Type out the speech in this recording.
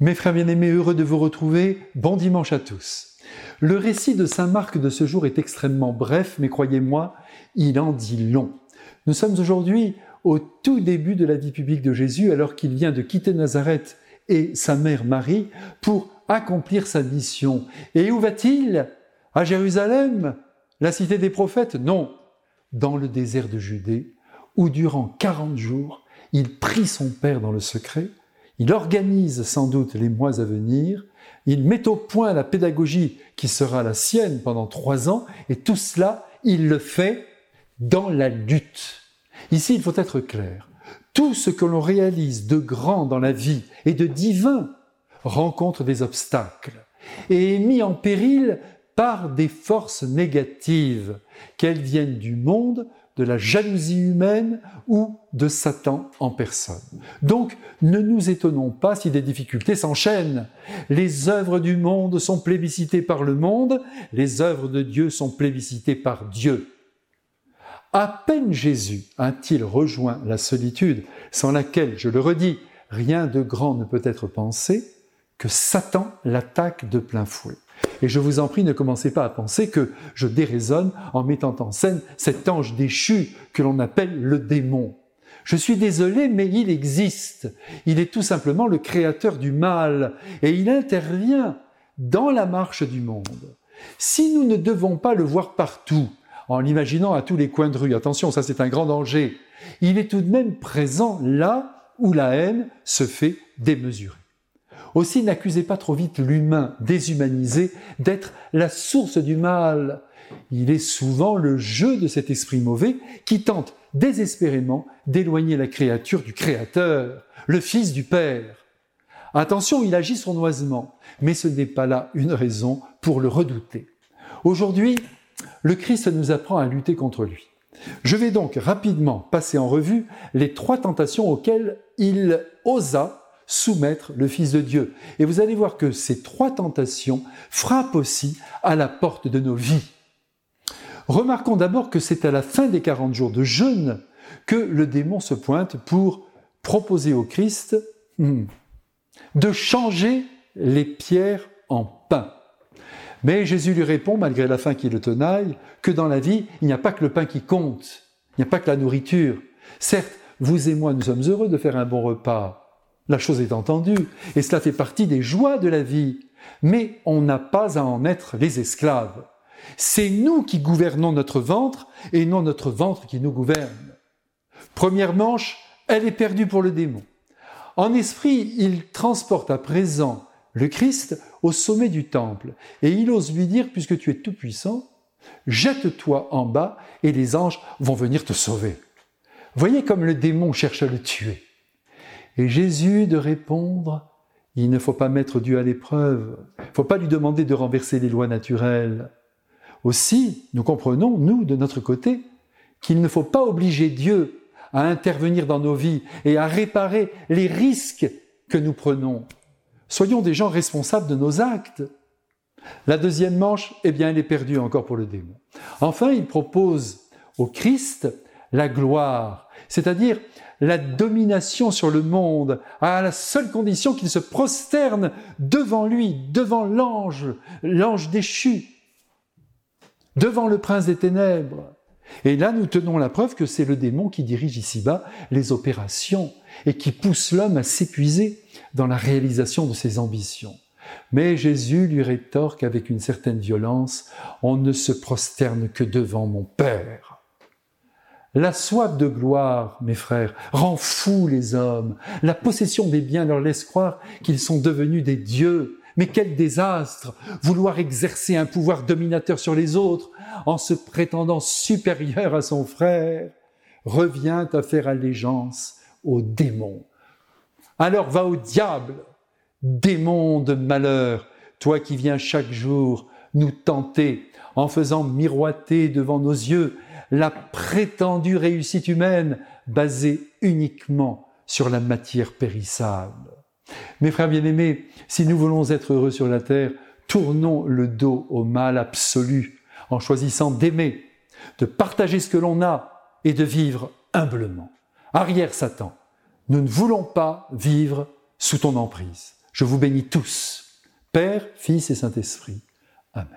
Mes frères bien-aimés, heureux de vous retrouver, bon dimanche à tous. Le récit de Saint Marc de ce jour est extrêmement bref, mais croyez-moi, il en dit long. Nous sommes aujourd'hui au tout début de la vie publique de Jésus, alors qu'il vient de quitter Nazareth et sa mère Marie pour accomplir sa mission. Et où va-t-il? À Jérusalem? La cité des prophètes? Non, dans le désert de Judée, où durant quarante jours, il prie son Père dans le secret, il organise sans doute les mois à venir, il met au point la pédagogie qui sera la sienne pendant trois ans, et tout cela, il le fait dans la lutte. Ici, il faut être clair. Tout ce que l'on réalise de grand dans la vie et de divin rencontre des obstacles et est mis en péril par des forces négatives, qu'elles viennent du monde, de la jalousie humaine ou de Satan en personne. Donc, ne nous étonnons pas si des difficultés s'enchaînent. Les œuvres du monde sont plébiscitées par le monde, les œuvres de Dieu sont plébiscitées par Dieu. À peine Jésus a-t-il rejoint la solitude, sans laquelle, je le redis, rien de grand ne peut être pensé, que Satan l'attaque de plein fouet. Et je vous en prie, ne commencez pas à penser que je déraisonne en mettant en scène cet ange déchu que l'on appelle le démon. Je suis désolé, mais il existe. Il est tout simplement le créateur du mal et il intervient dans la marche du monde. Si nous ne devons pas le voir partout, en l'imaginant à tous les coins de rue, attention, ça c'est un grand danger, il est tout de même présent là où la haine se fait démesurée. Aussi n'accusez pas trop vite l'humain déshumanisé d'être la source du mal. Il est souvent le jeu de cet esprit mauvais qui tente désespérément d'éloigner la créature du Créateur, le Fils du Père. Attention, il agit sournoisement, mais ce n'est pas là une raison pour le redouter. Aujourd'hui, le Christ nous apprend à lutter contre lui. Je vais donc rapidement passer en revue les trois tentations auxquelles il osa soumettre le Fils de Dieu. Et vous allez voir que ces trois tentations frappent aussi à la porte de nos vies. Remarquons d'abord que c'est à la fin des 40 jours de jeûne que le démon se pointe pour proposer au Christ hmm, de changer les pierres en pain. Mais Jésus lui répond, malgré la faim qui le tenaille, que dans la vie, il n'y a pas que le pain qui compte, il n'y a pas que la nourriture. Certes, vous et moi, nous sommes heureux de faire un bon repas, la chose est entendue, et cela fait partie des joies de la vie. Mais on n'a pas à en être les esclaves. C'est nous qui gouvernons notre ventre et non notre ventre qui nous gouverne. Première manche, elle est perdue pour le démon. En esprit, il transporte à présent le Christ au sommet du temple et il ose lui dire, puisque tu es tout puissant, jette-toi en bas et les anges vont venir te sauver. Voyez comme le démon cherche à le tuer. Et Jésus de répondre, il ne faut pas mettre Dieu à l'épreuve, il ne faut pas lui demander de renverser les lois naturelles. Aussi, nous comprenons, nous, de notre côté, qu'il ne faut pas obliger Dieu à intervenir dans nos vies et à réparer les risques que nous prenons. Soyons des gens responsables de nos actes. La deuxième manche, eh bien, elle est perdue encore pour le démon. Enfin, il propose au Christ la gloire, c'est-à-dire la domination sur le monde, à la seule condition qu'il se prosterne devant lui, devant l'ange, l'ange déchu, devant le prince des ténèbres. Et là, nous tenons la preuve que c'est le démon qui dirige ici-bas les opérations et qui pousse l'homme à s'épuiser dans la réalisation de ses ambitions. Mais Jésus lui rétorque avec une certaine violence, on ne se prosterne que devant mon Père. La soif de gloire, mes frères, rend fous les hommes. La possession des biens leur laisse croire qu'ils sont devenus des dieux. Mais quel désastre Vouloir exercer un pouvoir dominateur sur les autres en se prétendant supérieur à son frère revient à faire allégeance au démon. Alors va au diable, démon de malheur, toi qui viens chaque jour nous tenter en faisant miroiter devant nos yeux la prétendue réussite humaine basée uniquement sur la matière périssable. Mes frères bien-aimés, si nous voulons être heureux sur la terre, tournons le dos au mal absolu en choisissant d'aimer, de partager ce que l'on a et de vivre humblement. Arrière Satan, nous ne voulons pas vivre sous ton emprise. Je vous bénis tous, Père, Fils et Saint-Esprit. Amen.